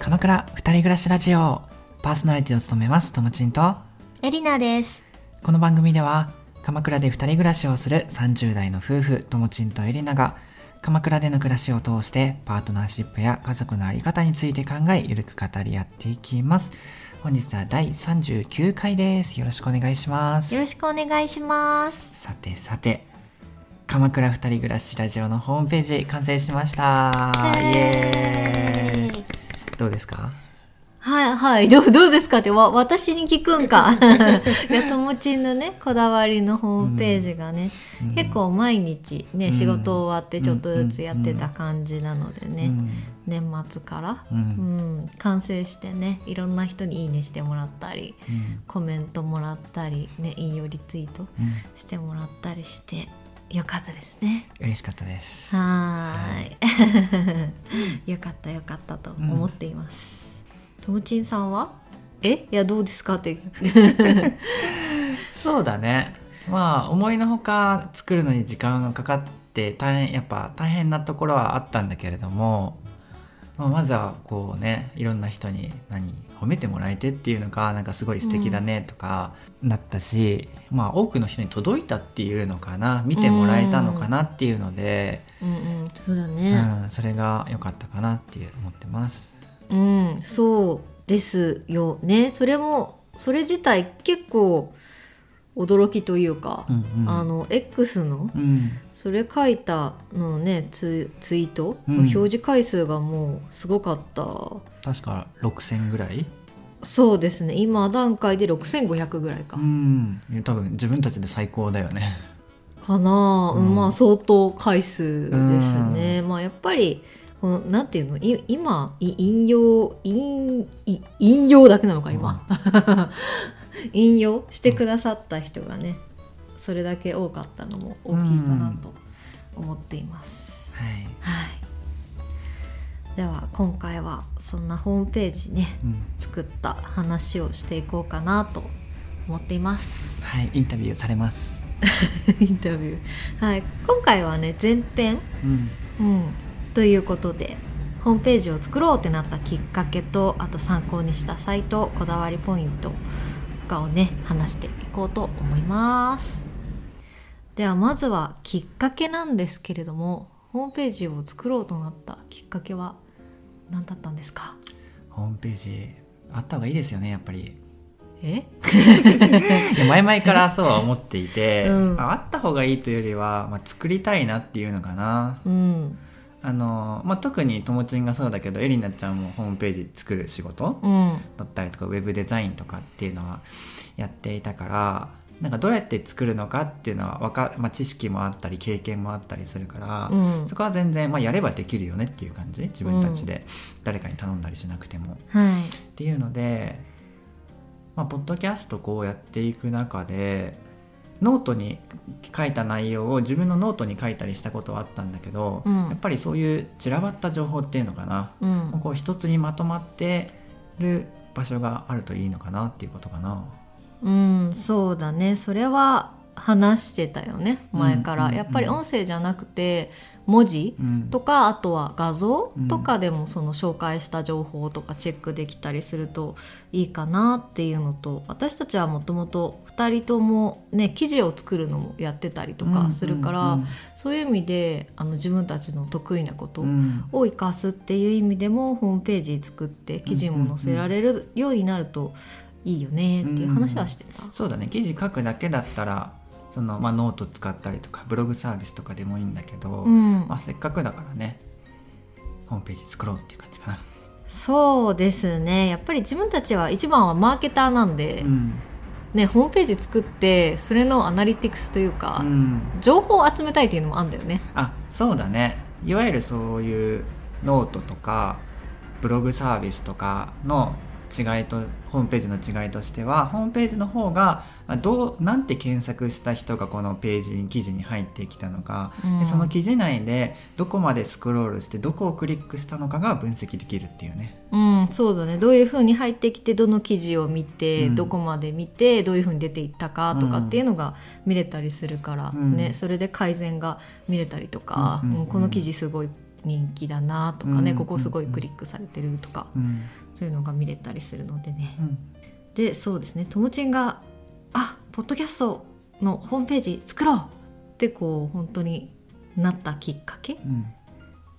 鎌倉二人暮らしラジオ。パーソナリティを務めますともちんと。エリナです。この番組では鎌倉で二人暮らしをする30代の夫婦ともちんとエリナが鎌倉での暮らしを通してパートナーシップや家族のあり方について考えゆるく語り合っていきます。本日は第39回です。よろしくお願いします。よろしくお願いします。さてさて鎌倉二人暮らしラジオのホームページ完成しました。イエーイどうですか？はいはい。どう、どうですかって、わ、私に聞くんか。いや、ともちんのね、こだわりのホームページがね、うん。結構毎日ね、うん。仕事終わってちょっとずつやってた感じなのでね、うん。年末から、ううんん、完成してね、いろんな人にいいねしてもらったり、うん。コメントもらったり、ね、引用リツイートうん。してもらったりして、よかったですね。嬉しかったですはーい。よかったよかったと思っています。ともちんさんは？え？いやどうですか？って。そうだねまあ思いのほか作るのに時間がかかって大変やっぱ大変なところはあったんだけれども、まあ、まずはこうねいろんな人に何褒めてもらえてっていうのがなんかすごい素敵だねとかなったし、まあ多くの人に届いたっていうのかな見てもらえたのかなっていうので、うんうんそうだうんね。それが良かったかなって思ってます。うん、そうですよね。それもそれ自体結構驚きというか、うんうんあの X のうんそれ書いたのねツツイート？うん。の表示回数がもうすごかった。確か6000ぐらい？そうですね。今段階で6500ぐらいか。うん。多分自分たちで最高だよね。かな、うんまあ相当回数ですね、まあやっぱりこのなんていうの？い今い引用引い引用だけなのか今、引用してくださった人がねそれだけ多かったのも大きいかなと思っています、はい。はい。では今回はそんなホームページねうん。作った話をしていこうかなと思っています。はい、インタビューされます。インタビュー。はい。今回はね前編？うん、うん、ということでホームページを作ろうってなったきっかけとあと参考にしたサイトこだわりポイントとかをね話していこうと思いますではまずはきっかけなんですけれどもホームページを作ろうとなったきっかけは何だったんですか？ホームページあった方がいいですよね、やっぱり。え？前々からそうは思っていて、うん。ああった方がいいというよりは、まあ、作りたいなっていうのかな。うん。あのまあ、特にともちんがそうだけどエリナちゃんもホームページ作る仕事うん。だったりとかウェブデザインとかっていうのはやっていたからなんかどうやって作るのかっていうのはわか、まあ、知識もあったり経験もあったりするから、うん。そこは全然、まあ、やればできるよねっていう感じ自分たちで。誰かに頼んだりしなくても。はい。っていうので、まあ、ポッドキャストこうやっていく中でノートに書いた内容を自分のノートに書いたりしたことはあったんだけど、うん。やっぱりそういう散らばった情報っていうのかな、うん。こう一つにまとまってる場所があるといいのかなっていうことかな。うんそうだね。それは話してたよね前から、うんうん。うんやっぱり音声じゃなくて文字うん。とかあとは画像うん。とかでもその紹介した情報とかチェックできたりするといいかなっていうのと私たちはもともと2人ともね記事を作るのもやってたりとかするから、うんそういう意味であの自分たちの得意なことうん。を生かすっていう意味でもホームページ作って記事も載せられるようになるといいよねっていう話はしてた。そうだね。記事書くだけだったらその、まあ、ノート使ったりとかブログサービスとかでもいいんだけど、うん。まあ、せっかくだからねホームページ作ろうっていう感じかな。そうですね。やっぱり自分たちは一番はマーケターなんで、うん。ね、ホームページ作ってそれのアナリティクスというか、うん。情報を集めたいっていうのもあるんだよね。あそうだね。いわゆるそういうノートとかブログサービスとかの違いとホームページの違いとしてはホームページの方がまあどうなんて検索した人がこのページに記事に入ってきたのか、うん。でその記事内でどこまでスクロールしてどこをクリックしたのかが分析できるっていうね。うん、そうだね。どういうふうに入ってきてどの記事を見て、うん。どこまで見てどういうふうに出ていったかとかっていうのが見れたりするから、うん。ね、それで改善が見れたりとか、うんうんうん。うんこの記事すごい人気だなとかね、うん。ここすごいクリックされてるとか、うんそういうのが見れたりするのでね。うん。でそうですね。ともちんが「あポッドキャストのホームページ作ろう!」ってこう本当になったきっかけっうん。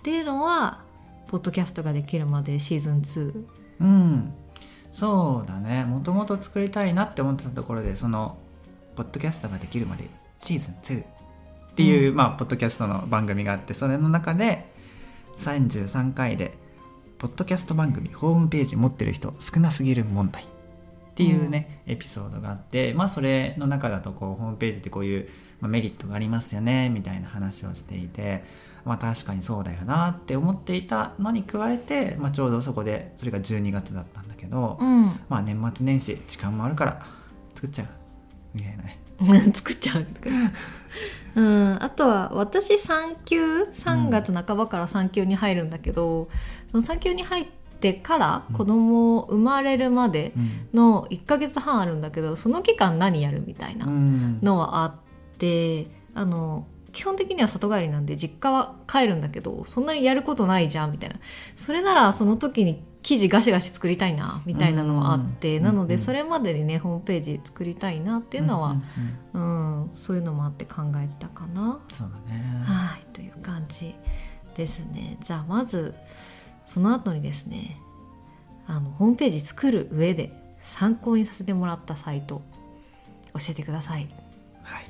ていうのはポッドキャストができるまでシーズン2うん、そうだね。もともと作りたいなって思ってたところでそのポッドキャストができるまでシーズン2っていう、まあポッドキャストの番組があってそれの中で33回でポッドキャスト番組ホームページ持ってる人少なすぎる問題。っていうね、エピソードがあってまあそれの中だとこうホームページってこういう、まあ、メリットがありますよねみたいな話をしていてまあ確かにそうだよなって思っていたのに加えて、まあ、ちょうどそこでそれが12月だったんだけど、うん。まあ年末年始時間もあるから作っちゃう。みたいなね。作っちゃううん、あとは私産休3月半ばから産休に入るんだけど、その産休に入ってからうん。子供生まれるまでうん。の1ヶ月半あるんだけどその期間何やるみたいなうん。のはあってあの基本的には里帰りなんで実家は帰るんだけどそんなにやることないじゃんみたいな。それならその時に記事ガシガシ作りたいなみたいなのはあって、うん。なのうん。でそれまでにねホームページ作りたいなっていうのは、うん。そういうのもあって考えてたかな。そうだね。はいという感じですね。じゃあまずその後にですねあのホームページ作る上で参考にさせてもらったサイト教えてください。はい。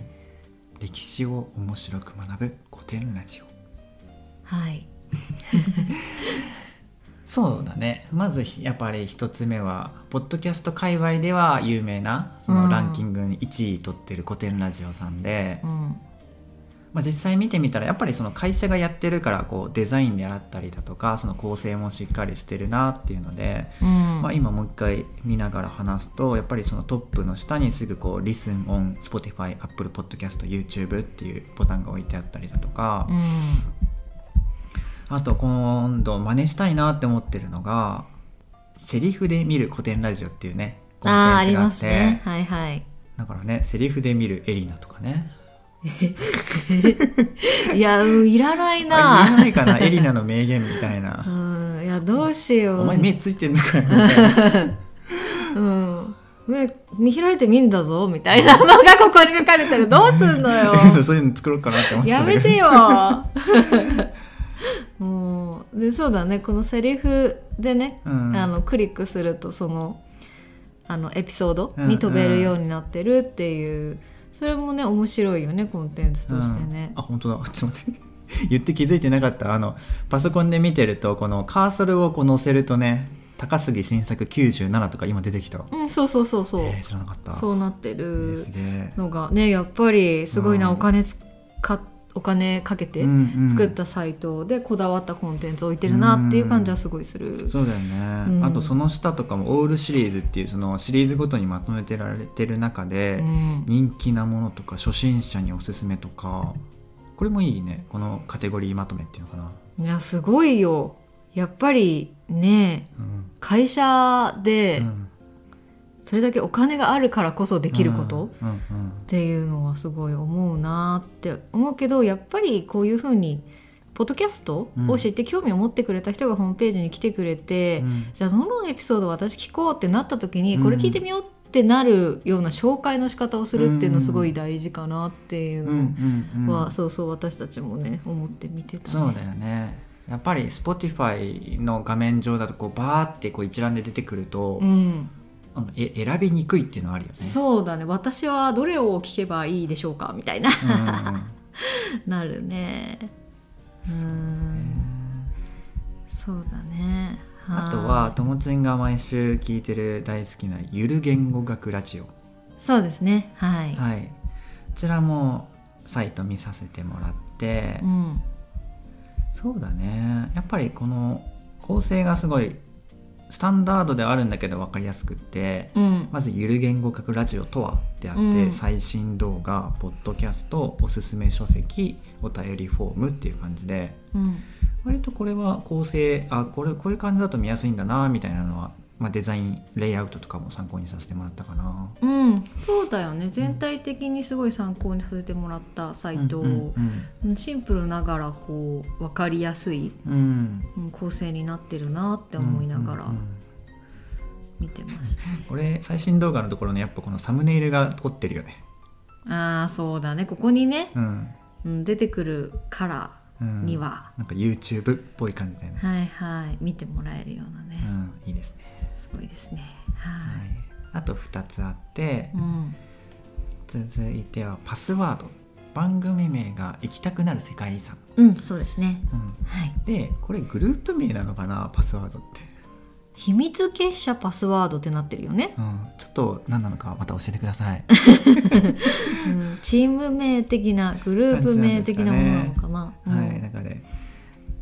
歴史を面白く学ぶ古典ラジオ。はい そうだね。まずやっぱり一つ目はポッドキャスト界隈では有名なそのランキングに1位取ってる古典ラジオさんで、うん。まあ、実際見てみたらやっぱりその会社がやってるからこうデザインであったりだとかその構成もしっかりしてるなっていうので、うん。まあ、今もう一回見ながら話すとやっぱりそのトップの下にすぐこう「Listen on Spotify Apple Podcast YouTube」っていうボタンが置いてあったりだとか、うんあと今度真似したいなって思ってるのがセリフで見る古典ラジオっていうねコンあーありまテンツがあって。すね。はいはい。だからねセリフで見るエリナとかね。いやうんいらないあ言えなないかなエリナの名言みたいな。うんいやどうしよう。お前目ついてんのかよみたいな。うん。目見開いてみんだぞみたいな。のがここに書かれてる。どうすんのよ。そういうの作ろうかなって思ってやめてよもうでそうだね。このセリフでね、うん。あのクリックするとそのあのエピソードに飛べるようになってるっていう、それもね面白いよねコンテンツとしてね。うん、あ本当だ。ちょっと待って。言って気づいてなかった。あのパソコンで見てるとこのカーソルをこう載せるとね高杉新作97とか今出てきた。うんそうそうそうそう、えー知らなかった。そうなってえーるのがねやっぱりすごいな、うん。お金つかお金かけてうんうん。作ったサイトでこだわったコンテンツ置いてるなっていう感じはすごいする。そうだよね、うん。あとその下とかもオールシリーズっていうそのシリーズごとにまとめてられてる中で、うん。人気なものとか初心者におすすめとかこれもいいね。このカテゴリーまとめっていうのかな、いやすごいよ。やっぱりねうん。会社でうんそれだけお金があるからこそできること、っていうのはすごい思うなって思うけどやっぱりこういうふうにポッドキャストを知って興味を持ってくれた人がホームページに来てくれて、うん。じゃあどのエピソードを私聞こうってなった時にうんこれ聞いてみようってなるような紹介の仕方をするっていうのすごい大事かなっていうのは、うんそうそう私たちもね思って見てた、ね、そうだよね。やっぱり Spotify の画面上だとこうバーってこう一覧で出てくると、うんあのえ選びにくいっていうのはあるよね。そうだね。私はどれを聞けばいいでしょうか？みたいな。なるね。うん。そうだね。あ。とはともちんが毎週聞いてる大好きなゆる言語学ラジオ。そうですね。はい、はい。こちらもサイト見させてもらって、うん。そうだね。やっぱりこの構成がすごいスタンダードではあるんだけど分かりやすくってうん。まずゆる言語学ラジオとはってあって、うん。最新動画ポッドキャストおすすめ書籍お便りフォームっていう感じでうん。割とこれは構成あこれこういう感じだと見やすいんだなみたいなのはまあ、デザインレイアウトとかも参考にさせてもらったかな。うん。そうだよね。全体的にすごい参考にさせてもらったサイト、うん。うんシンプルながらこう分かりやすい、うん。構成になってるなって思いながら見てました、これ最新動画のところのやっぱこのサムネイルが凝ってるよね。ああそうだね。ここにね、うん、うん、出てくるカラうん、ーには、なんか YouTube っぽい感じだよね、はいはい。見てもらえるようなね、うん、いいですね、すごいですね。ははい。い、あと2つあってい、うん。続いてはパスワード。番組名が行きたくなる世界遺産、うんそうですね。うん、はい。でこれグループ名なのかな？パスワードって、秘密結社パスワードってなってるよね、うん、ちょっと何なのかまた教えてください。うん、チーム名的なグループ名的なものなのかな。はい、中でこ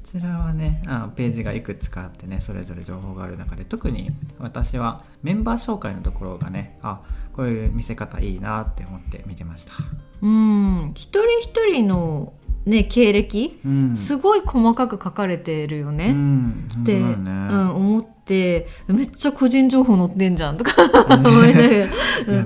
ちらはねあページがいくつかあってねそれぞれ情報がある中で特に私はメンバー紹介のところがねあこういう見せ方いいなって思って見てました、うん。一人一人のね経歴、うん、すごい細かく書かれてるよね、うん、って、ね。うん、思ってめっちゃ個人情報載ってんじゃんとか 思いながら、いや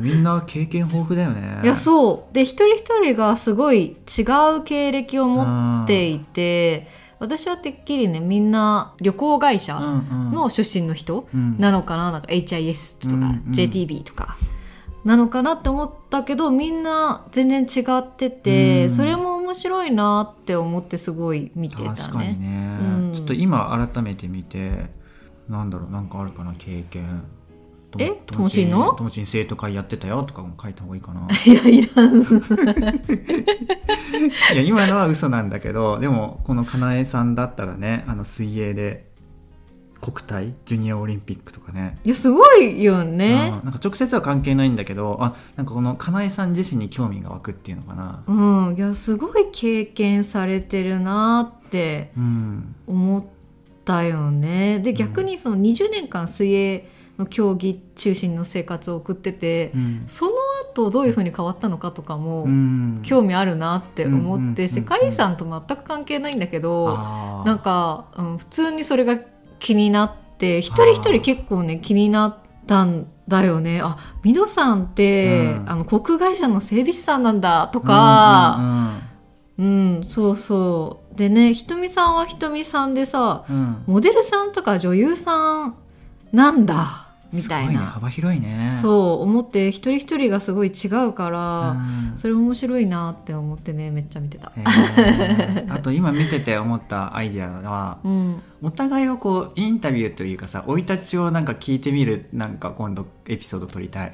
みんな経験豊富だよね。いやそう。で一人一人がすごい違う経歴を持っていて私はてっきりねみんな旅行会社の出身の人なのかななんか HIS とか JTB とかなのかなって思ったけどみんな全然違ってて、うん。それも面白いなって思ってすごい見てたね。確かにね、うん。ちょっと今改めて見てなんだろうなんかあるかな経験え？とともちんの？ともちん生徒会やってたよとかも書いた方がいいかな。いやいらん。いや今のは嘘なんだけどでもこのかなえさんだったらねあの水泳で国体？ジュニアオリンピックとかね。いやすごいよね。うん。なんか直接は関係ないんだけどあなんかこのかなえさん自身に興味が湧くっていうのかな。うん、いやすごい経験されてるなってうん。思ったよね。でん逆にその20年間水泳の競技中心の生活を送ってて、うん。その後どういうふうに変わったのかとかもうん。興味あるなって思って、世界遺産と全く関係ないんだけど、なんか、うん、普通にそれが気になって一人一人結構ね気になったんだよね。あミドさんって、うん。あの航空会社の整備士さんなんだとか、うんうんうん。そうそう。でねひとみさんはひとみさんでさモデルさんとか女優さんなんだ？みたいすごねな。幅広いね。そう思って一人一人がすごい違うかうら、ん。それ面白いなって思ってねめっちゃ見てた。へー。あと今見てて思ったアイディアはうん、お互いをこうインタビューというかさ生い立ちをなんか聞いてみるなんか今度エピソード撮りたい。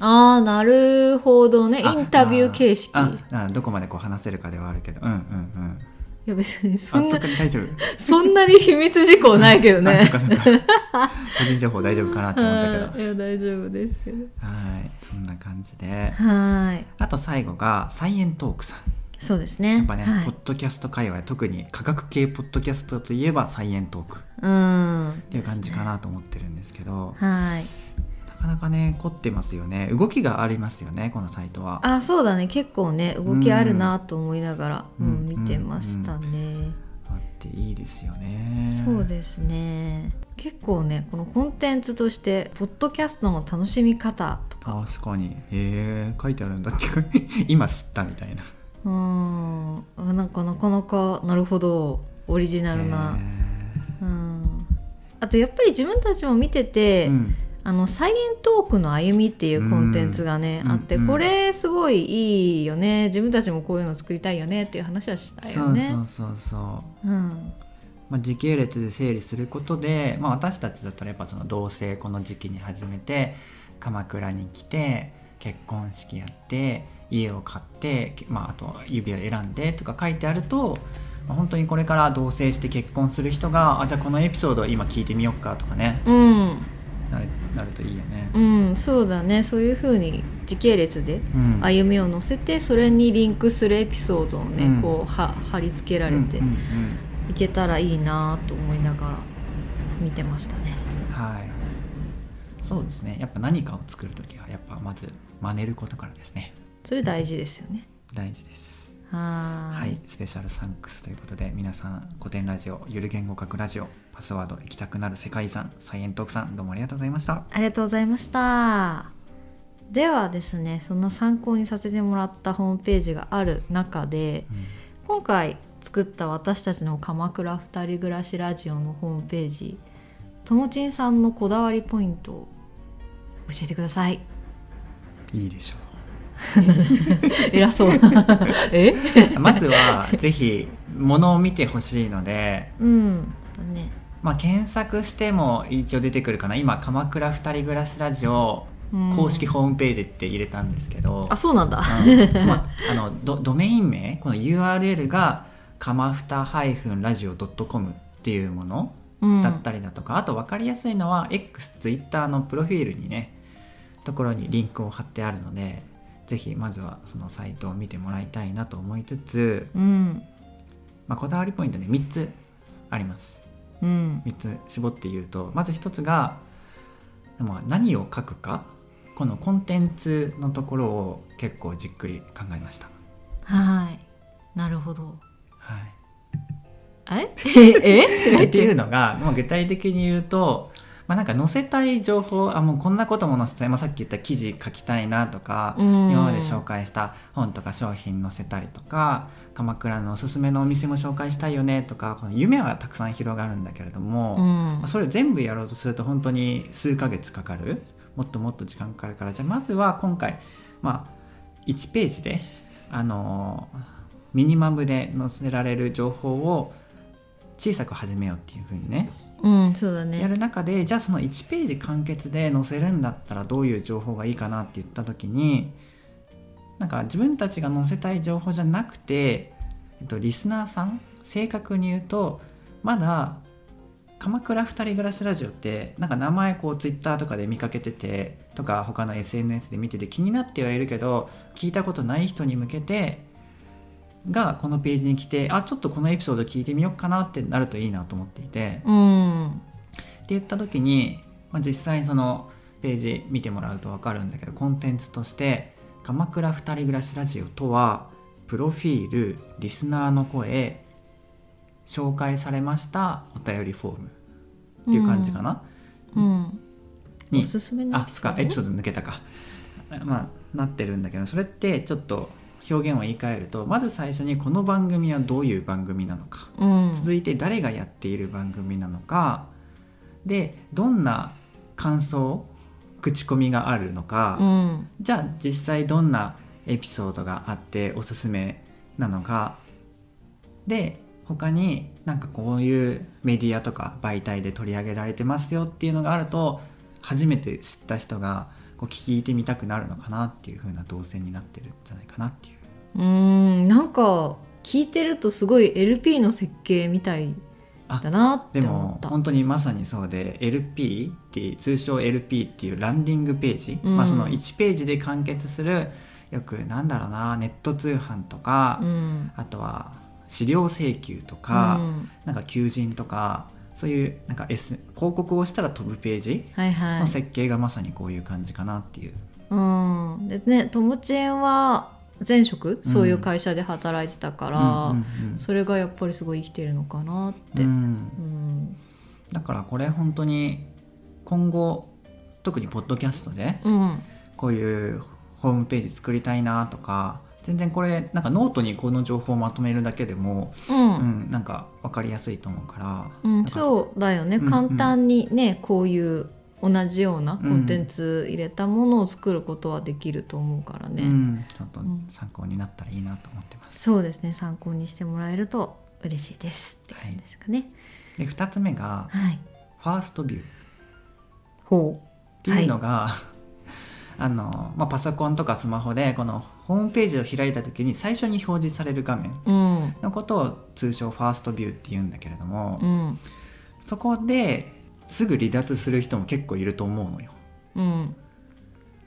ああなるほどね。あインタビュー形式。ああどこまでこう話せるかではあるけど。うんうんうん。いや別にそあんな大丈夫？そんなに秘密事項ないけどね。個人情報大丈夫かなって思ったけど。は いいや大丈夫ですけど。はいそんな感じで。はい。あと最後がサイエントークさん。そうですね。やっぱね、はい。ポッドキャスト界隈特に科学系ポッドキャストといえばサイエントーク。っうん。ていう感じかなと思ってるんですけど。はい。なかなかね凝ってますよね。動きがありますよねこのサイトは。あそうだね。結構ね動きあるなと思いながら、ううんん見てましたね、あっていいですよね。そうですね。結構ねこのコンテンツとしてポッドキャストの楽しみ方とか。確かに。へえ書いてあるんだって 今知ったみたいな。うん。あなんかなかなかなるほど。オリジナルな、へうん、あとやっぱり自分たちも見てて、ーうんあのサイエントークの歩みっていうコンテンツがね、うんあってうん。これすごいいいよね。自分たちもこういうの作りたいよねっていう話はしたよね。そうそうそうそう。うん。まあ、時系列で整理することで、まあ、私たちだったらやっぱその同棲この時期に始めて鎌倉に来て結婚式やって家を買って、まあ、あと指輪選んでとか書いてあると、まあ本当にこれから同棲して結婚する人があじゃあこのエピソード今聞いてみようかとかね。うんなるなるといいよね。うん、そうだね。そういうふうに時系列でうん。歩みを乗せてそれにリンクするエピソードをね、うん。こうは貼り付けられてうんうんいけたらいいなと思いながら見てましたね。うんはい。そうですね。やっぱ何かを作る時はやっぱまず真似ることからですね。それ大事ですよね。大事です。はーはい、スペシャルサンクスということで皆さん古典ラジオゆる言語学ラジオパスワード行きたくなる世界遺産サイエントークさんどうもありがとうございました。ありがとうございました。ではですねその参考にさせてもらったホームページがある中で今回作った私たちの鎌倉二人暮らしラジオのホームページともちんさんのこだわりポイントを教えてください。いいでしょ 偉そう。え？う まずはぜひ物を見てほしいのでうんねまあ検索しても一応出てくるかな。今鎌倉二人暮らしラジオうん。公式ホームページって入れたんですけど、あそうなんだ。うん。まあ、あのドドメイン名？この URL が鎌ふたラジオ .com っていうものうん。だったりだとか、あと分かりやすいのは X、Twitter のプロフィールにねところにリンクを貼ってあるのでぜひまずはそのサイトを見てもらいたいなと思いつつ、うん。まあ、こだわりポイントね3つあります。うん3つ絞って言うとまず1つがまあ何を書くかこのコンテンツのところを結構じっくり考えました。はい。なるほど。はい。え？え？っていうのがもう具体的に言うと、まあ、なんか載せたい情報あもうこんなことも載せたい、まあ、さっき言った記事書きたいなとか、うん。今まで紹介した本とか商品載せたりとか鎌倉のおすすめのお店も紹介したいよねとかこの夢はたくさん広がるんだけれども、うん。まあそれを全部やろうとすると本当に数ヶ月かかる。もっともっと時間かかるから。じゃあまずは今回、まあ、1ページで、あのーミニマムで載せられる情報を小さく始めようっていうふうにねうんそうだやる中でじゃあその1ページ完結で載せるんだったらどういう情報がいいかなって言った時になんか自分たちが載せたい情報じゃなくて、えっと、リスナーさん正確に言うとまだ鎌倉二人暮らしラジオってなんか名前こうツイッターとかで見かけててとか他の SNS で見てて気になってはいるけど聞いたことない人に向けてがこのページに来てあちょっとこのエピソード聞いてみようかなってなるといいなと思っていて。うん。って言った時に、まあ、実際そのページ見てもらうと分かるんだけどコンテンツとして「鎌倉二人暮らしラジオ」とはプロフィールリスナーの声紹介されましたお便りフォーム。っていう感じかな、うん。に。おすすめのあそっかエピソード抜けたか。まあなってるんだけどそれってちょっと表現を言い換えるとまず最初にこの番組はどういう番組なのか。うん。続いて誰がやっている番組なのか。でどんな感想口コミがあるのか、うん。じゃあ実際どんなエピソードがあっておすすめなのか。で他になんかこういうメディアとか媒体で取り上げられてますよっていうのがあると初めて知った人がこう聞いてみたくなるのかなっていう風な動線になってるんじゃないかなっていう。うんなんか聞いてるとすごい LP の設計みたいだなってで思った。も本当にまさにそうで LP っていう通称 LP っていうランディングページ、うん。まあ、その1ページで完結するよくなんだろうなネット通販とか、うん。あとは資料請求とか、うん。なんか求人とかそういうなんか、S、広告をしたら飛ぶページはいはい。の設計がまさにこういう感じかなっていう、うん。でねともちんは前職そういう会社で働いてたから、それがやっぱりすごい生きてるのかなって、ううん。んだからこれ本当に今後特にポッドキャストでうん。こういうホームページ作りたいなとか全然これなんかノートにこの情報をまとめるだけでも、ううんん、なんか分かりやすいと思うから、うんそうだよね、うんうん。簡単にねこういう同じようなコンテンツ入れたものを作ることはできると思うからね、うん、ちょっとうん。参考になったらいいなと思ってます。そうですね。参考にしてもらえると嬉しいです。って感じですかね。で2つ目がはい、ファーストビュー。っほていうのが、あのまあ、パソコンとかスマホでこのホームページを開いた時に最初に表示される画面のことを通称ファーストビューって言うんだけれども、うん。そこですぐ離脱する人も結構いると思うのよ。うん。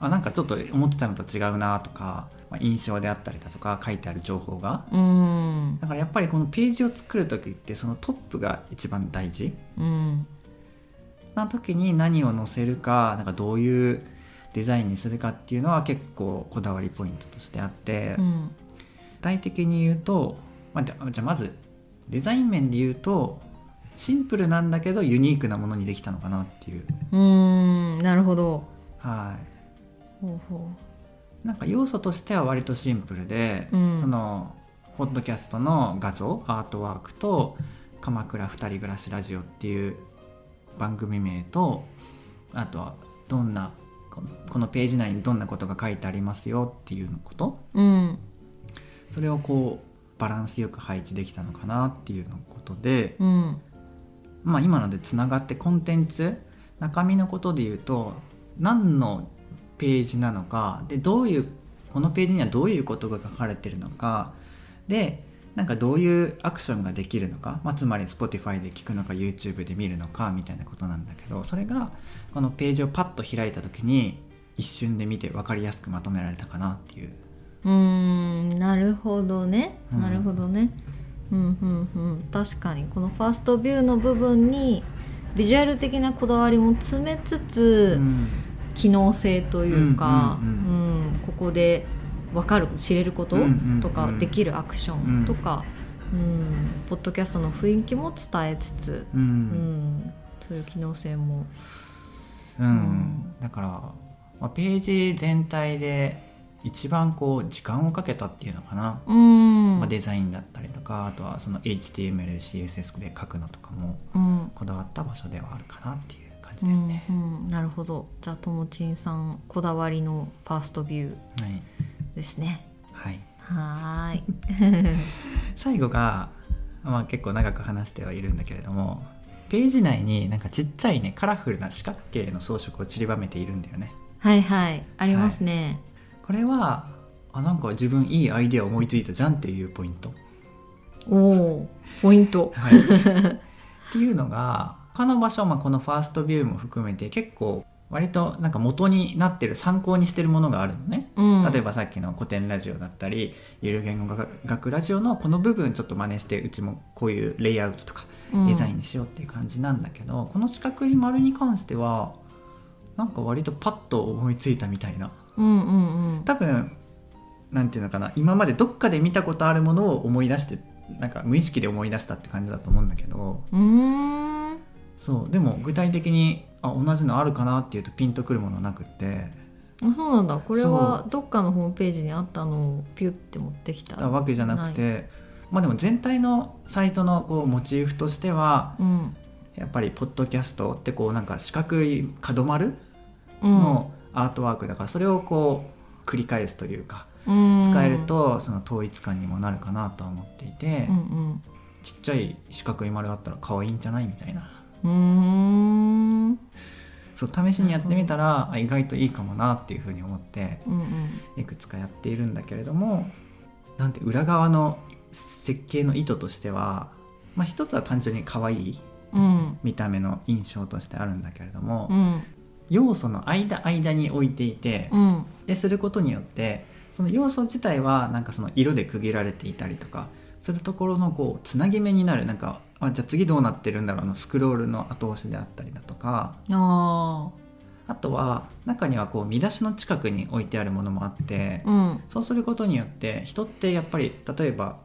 あなんかちょっと思ってたのと違うなとか、まあ、印象であったりだとか書いてある情報が。うん。だからやっぱりこのページを作る時ってそのトップが一番大事。うん。な時に何を載せるかなんかどういうデザインにするかっていうのは結構こだわりポイントとしてあって、うん。体的に言うと、まあ、じゃあまずデザイン面で言うとシンプルなんだけどユニークなものにできたのかなっていう。うーんなるほど。はい。ほうほなんか要素としては割とシンプルで、うん。そのポッドキャストの画像アートワークと「鎌倉二人暮らしラジオ」っていう番組名とあとはどんなこのページ内にどんなことが書いてありますよっていうこと。ううん。それをこうバランスよく配置できたのかなっていうのことで、うんまあ今のでつながってコンテンツ中身のことで言うと何のページなのかでどういうこのページにはどういうことが書かれてるのかでなんかどういうアクションができるのか、まあ、つまり Spotify で聞くのか YouTube で見るのかみたいなことなんだけどそれがこのページをパッと開いた時に一瞬で見て分かりやすくまとめられたかなっていう。うーんなるほどね。うん。なるほどね。うんうんうん確かにこのファーストビューの部分にビジュアル的なこだわりも詰めつつ、うん機能性というか、うんここで分かる知れることとか、できるアクションとか、うんポッドキャストの雰囲気も伝えつつ、うんんそういう機能性もうんんだから、まあ、ページ全体で一番こう時間をかけたっていうのかな、うん、まあ、デザインだったりとかあとはその HTML、CSS で書くのとかもうん。こだわった場所ではあるかなっていう感じですね。うんうん。なるほど。じゃあともちんさんこだわりのファーストビューはい、ですね。はい、はーい。最後が、まあ、結構長く話してはいるんだけれどもページ内になんかちっちゃいねカラフルな四角形の装飾を散りばめているんだよね。はいはい。ありますね、これはあなんか自分いいアイデア思いついたじゃんっていうポイント。おおポイント。はい、っていうのが他の場所、まあ、このファーストビューも含めて結構割となんか元になってる参考にしてるものがあるのね。うん。例えばさっきの古典ラジオだったりゆる言語学ラジオのこの部分ちょっと真似してうちもこういうレイアウトとかうん。デザインにしようっていう感じなんだけど、この四角い丸に関してはなんか割とパッと思いついたみたいなうんうんうん。多分なんていうのかな。今までどっかで見たことあるものを思い出してなんか無意識で思い出したって感じだと思うんだけど。うーん。そう。でも具体的にあ同じのあるかなっていうとピンとくるものなくって。あそうなんだ。これはどっかのホームページにあったのをピュッて持ってきた。たわけじゃなくて。まあでも全体のサイトのこうモチーフとしてはうん。やっぱりポッドキャストってこうなんか四角い角丸うん。のアートワークだからそれをこう繰り返すというかうん。使えるとその統一感にもなるかなとは思っていて、うんちっちゃい四角い丸あったら可愛いんじゃないみたいな。そう試しにやってみたらあ意外といいかもなっていうふうに思ってうんうん。いくつかやっているんだけれどもなんて裏側の設計の意図としては、まあ、一つは単純に可愛いうん。見た目の印象としてあるんだけれども、うん要素の間間に置いていて、うん。ですることによってその要素自体はなんかその色で区切られていたりとかするところのこうつなぎ目になるなんかあじゃあ次どうなってるんだろうのスクロールの後押しであったりだとかああとは中にはこう見出しの近くに置いてあるものもあって、あうん。そうすることによって人ってやっぱり例えば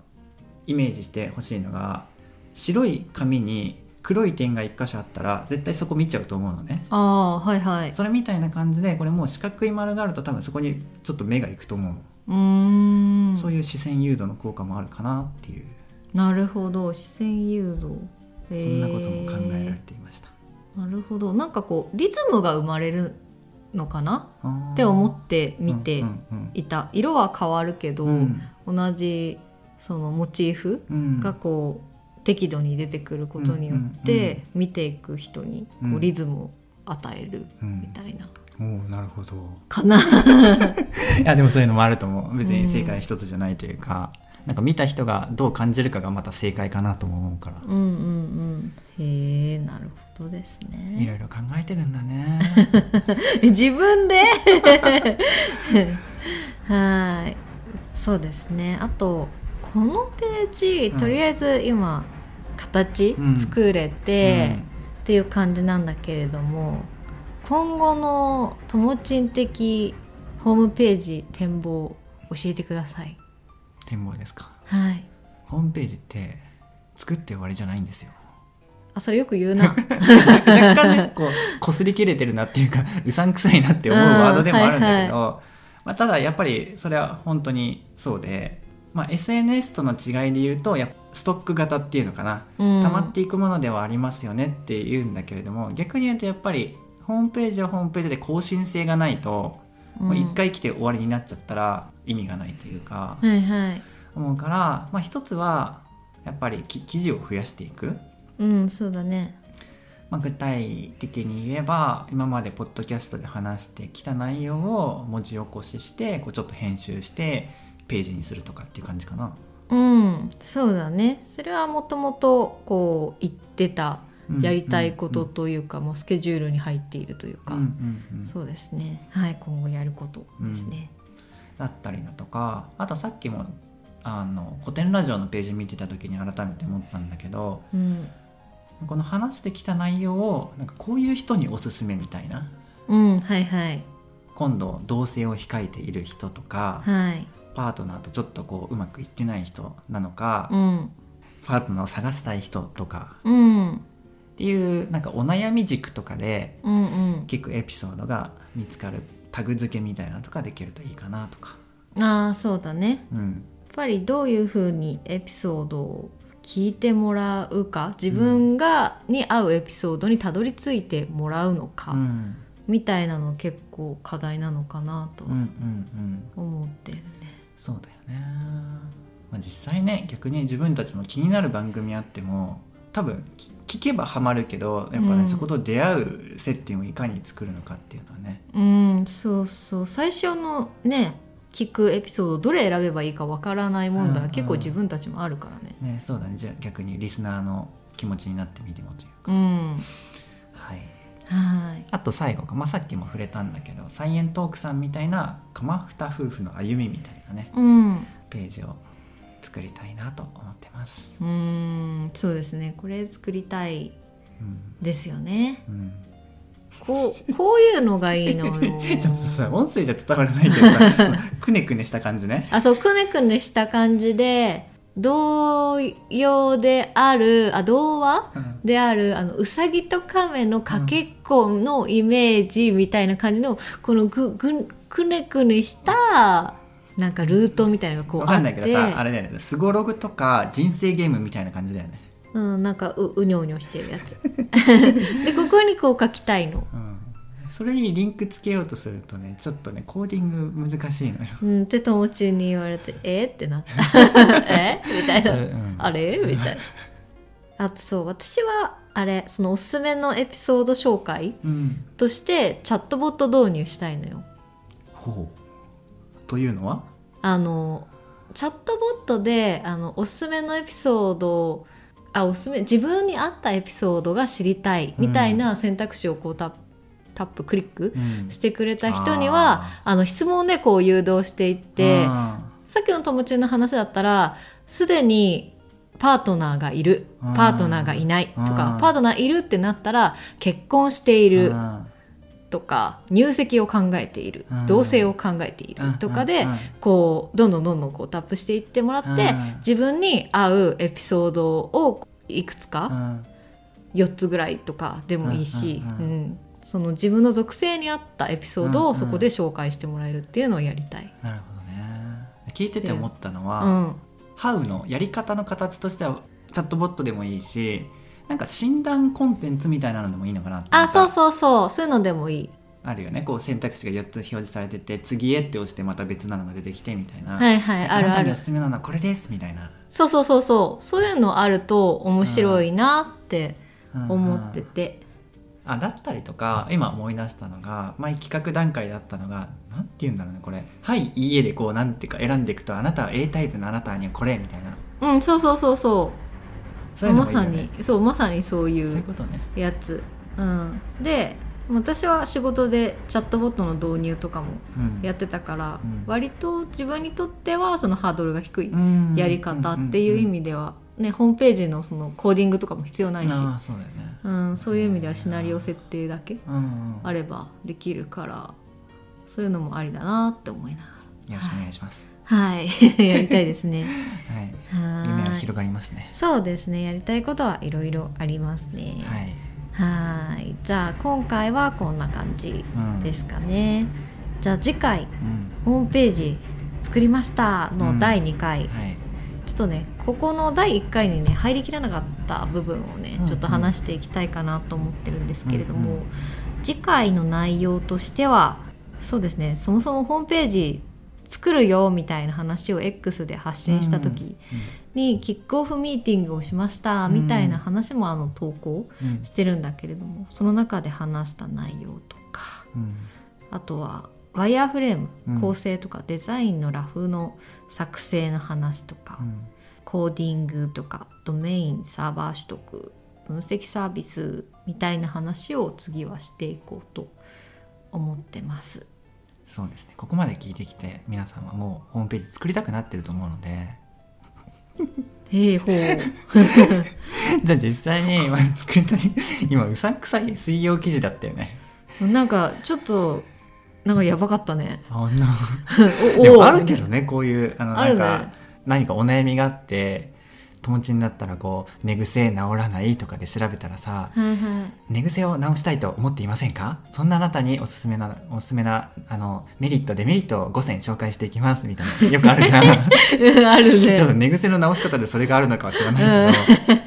イメージしてほしいのが白い紙に黒い点が1箇所あったら絶対そこ見ちゃうと思うのね。ああはいはい。それみたいな感じでこれもう四角い丸があると多分そこにちょっと目がいくと思う。の、うーん。そういう視線誘導の効果もあるかなっていう。なるほど。視線誘導。そんなことも考えられていました、なるほど。なんかこうリズムが生まれるのかな？って思って見てうんうん。いた。色は変わるけど、うん。同じそのモチーフうん。がこう適度に出てくることによって見ていく人にこうん。うリズムを与えるうん。みたいな、おおなるほど。かな。いやでもそういうのもあると思う。別に正解一つじゃないというか、なんか見た人がどう感じるかがまた正解かなとも思うから、うんうんうん。へえなるほどですいねろいろ考えてるんだね。自分で？はい。そうですね。あとこのページうん。とりあえず今形うん作れて、っていう感じなんだけれども今後のともちん的ホームページ展望教えてください。展望ですか？はい。ホームページって作って終わりじゃないんですよ。あそれよく言うな。若干ねこうこすり切れてるなっていうか うさんくさいなって思うワードでもあるんだけど、まあ、ただやっぱりそれは本当にそうで、まあ、SNS との違いで言うとやっぱストック型っていうのかな。うん。溜まっていくものではありますよねっていうんだけれども逆に言うとやっぱりホームページはホームページで更新性がないともう一回来て終わりになっちゃったら意味がないというかうんはいはい。思うから、まあ、一つはやっぱりき記事を増やしていく。うんそうだね。まあ、具体的に言えば今までポッドキャストで話してきた内容を文字起こししてこうちょっと編集してページにするとかっていう感じかな。うんそうだね。それはもともとこう言ってたやりたいことというか、もうスケジュールに入っているというか、うんうんうん。そうですね。はい今後やることですね、だったりだとかあとさっきもあの古典ラジオのページ見てた時に改めて思ったんだけどうん。この話してきた内容をなんかこういう人におすすめみたいな。うんはいはい。今度同棲を控えている人とか、はいパートナーとちょっとこううまくいってない人なのか、うん。パートナーを探したい人とか。うん。っていうなんかお悩み軸とかでうんうん。聞くエピソードが見つかるタグ付けみたいなのとかできるといいかなとか、ああそうだね。うん、やっぱりどういうふうにエピソードを聞いてもらうか自分が、に合うエピソードにたどり着いてもらうのか、うん。みたいなの結構課題なのかなとうんうんうん。思ってる。ね。そうだよね、まあ、実際ね逆に自分たちも気になる番組あっても多分き聞けばハマるけどやっぱね、うん。そこと出会う接点をいかに作るのかっていうのはね。うんそうそう。最初のね聞くエピソードどれ選べばいいかわからない問題うんうん。は結構自分たちもあるからね。ねそうだね。じゃあ逆にリスナーの気持ちになってみてもというか、うんはいはいあと最後が、まあ、さっきも触れたんだけどサイエントークさんみたいな鎌二夫婦の歩みみたいなねうんページを作りたいなと思ってます。うんそうですねこれ作りたいうんですよね。うん、こうこういうのがいいのよ。ちょっとさ音声じゃ伝わらないけどさ くねくねした感じね。あそうくねくねした感じで童謡であるあ童話うん。であるあのうさぎと亀のかけっこのイメージみたいな感じのこのぐぐくねくねしたなんかルートみたいなのがこうわかんあってないけどさあれだよね。スゴログとか人生ゲームみたいな感じだよね。うん、なんかううにょうにょしてるやつ。でここにこう書きたいの、うん、それにリンクつけようとするとねちょっとねコーディング難しいのよ。うん、って友達に言われて「え？ってなった「え？みたいな。うん。あれ？みたいな。あとそう私はあれそのおすすめのエピソード紹介うん、としてチャットボット導入したいのよ。ほう。というのは？あのチャットボットであのおすすめのエピソードをあおすすめ自分に合ったエピソードが知りたいみたいな選択肢をこうタップタップクリックうん。してくれた人にはあの質問でこう誘導していってあさっきの友達の話だったらすでにパートナーがいる。うん。パートナーがいない。とうん。かパートナーいるってなったら結婚していーる。うん。とか入籍を考えている。うん。同棲を考えている。とかでうん。うんこうどんどんどんどんこうタップしていってもらってうん自分に合うエピソードをいくつうかん4つぐらいとかでもいいしうんうんうんその自分の属性に合ったエピソードうんうん。をそこで紹介してもらえるっていうのをやりたい。なるほどね。聞いてて思ったのは、うん。ハウのやり方の形としてはチャットボットでもいいしなんか診断コンテンツみたいなのでもいいのかなってあそううそうそう。そういうのでもいい。あるよね。こう選択肢が4つ表示されてて次へって押してまた別なのが出てきてみたいな、はいはいあるある。なたにおすすめなのはこれですみたいな、そうそうそうそう。そういうのあると面白いなってうん。思ってて、あだったりとか今思い出したのが前企画段階だったのがなんて言うんだろうねこれ「はいいいえ」でこうなんていうか選んでいくとあなたは A タイプのあなたにはこれみたいな。うんそうそうそうそそうういうのまさもいいよね。にそうまさにそうういううことね。やつ、うん、で私は仕事でチャットボットの導入とかもうん。やってたから、うん。割と自分にとってはそのハードルが低いうん。やり方っていう意味では、ね、ホームページのそのコーディングとかも必要ないし、ああそうだよね。うん、そういう意味ではシナリオ設定だけうんうん。あればできるからそういうのもありだなって思いながよろしくお願いします。らはい。やりたいですね。はい。は夢は広がりますね。そうですね。やりたいことはいろいろありますね。はい。はーい。じゃあ今回はこんな感じうん。ですかね、じゃあ次回うん。ホームページ作りましたの第2回、はい。ちょっとねここの第1回にね入りきらなかった部分をね、うんちょっと話していきたいかなと思ってるんですけれども、うんうん。次回の内容としてはそうですねそもそもホームページ作るよみたいな話を X で発信した時にキックオフミーティングをしましたみたいな話もあの投稿してるんだけれどもその中で話した内容とかうん。あとはワイヤーフレームうん。構成とかデザインのラフの作成の話とか、うん。コーディングとかドメインサーバー取得分析サービスみたいな話を次はしていこうと思ってます。そうですね。ここまで聞いてきて皆さんはもうホームページ作りたくなってると思うので。へえほう。じゃあ実際に今作りたい今うさんくさい水曜記事だったよね。なんかちょっとなんかやばかったね。あんな おでもあるけどねこういうあのあるねなんか何かお悩みがあって友達になったらこう寝癖治らないとかで調べたらさはいはい。寝癖を治したいと思っていませんか？そんなあなたにおすすめなおすすめなあのメリットデメリットを5選紹介していきますみたいなよくあるから あるちょっとね。寝癖の治し方でそれがあるのかは知らないけど、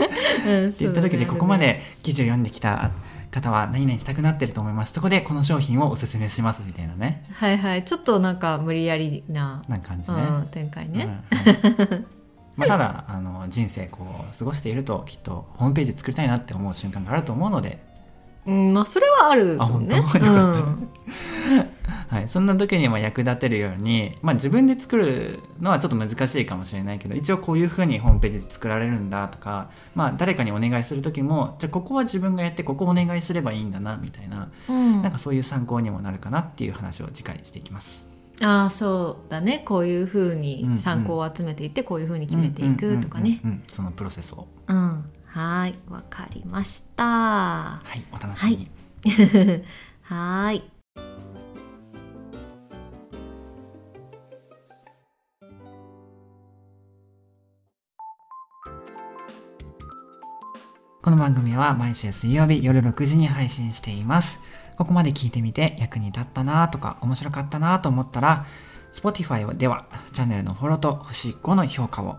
うんって言った時でここま。で記事を読んできた方は何々したくなってると思います。そこでこの商品をおすすめしますみたいなね。はいはい。ちょっとなんか無理やりな、なんか感じね、うん、展開ね。うんはい まあ、ただあの人生こう過ごしているときっとホームページ作りたいなって思う瞬間があると思うので、うん、まあそれはあるとね。あ本当？よかったうんはい、そんな時にも役立てるように、まあ、自分で作るのはちょっと難しいかもしれないけど一応こういうふうにホームページで作られるんだとか、まあ、誰かにお願いする時もじゃあここは自分がやってここお願いすればいいんだなみたいなうん。なんかそういう参考にもなるかなっていう話を次回していきます。ああそうだね。こういうふうに参考を集めていってこういうふうに決めていくとかね。うんうんうんうんそのプロセスを。うん。はーい。わかりました。ははい。お楽しみに、ーい の番組は毎週水曜日夜6時に配信しています。ここまで聞いてみて役に立ったなとか面白かったなと思ったら、Spotify ではチャンネルのフォローと星5の評価を、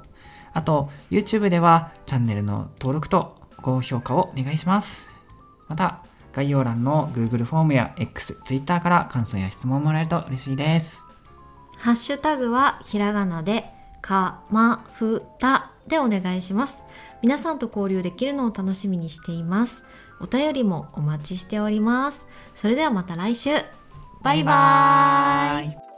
あと YouTube ではチャンネルの登録と高評価をお願いします。また、概要欄の Google フォームや X、Twitter から感想や質問をもらえると嬉しいです。ハッシュタグはひらがなでかまふたでお願いします。皆さんと交流できるのを楽しみにしています。お便りもお待ちしております。それではまた来週。バイバーイ。イ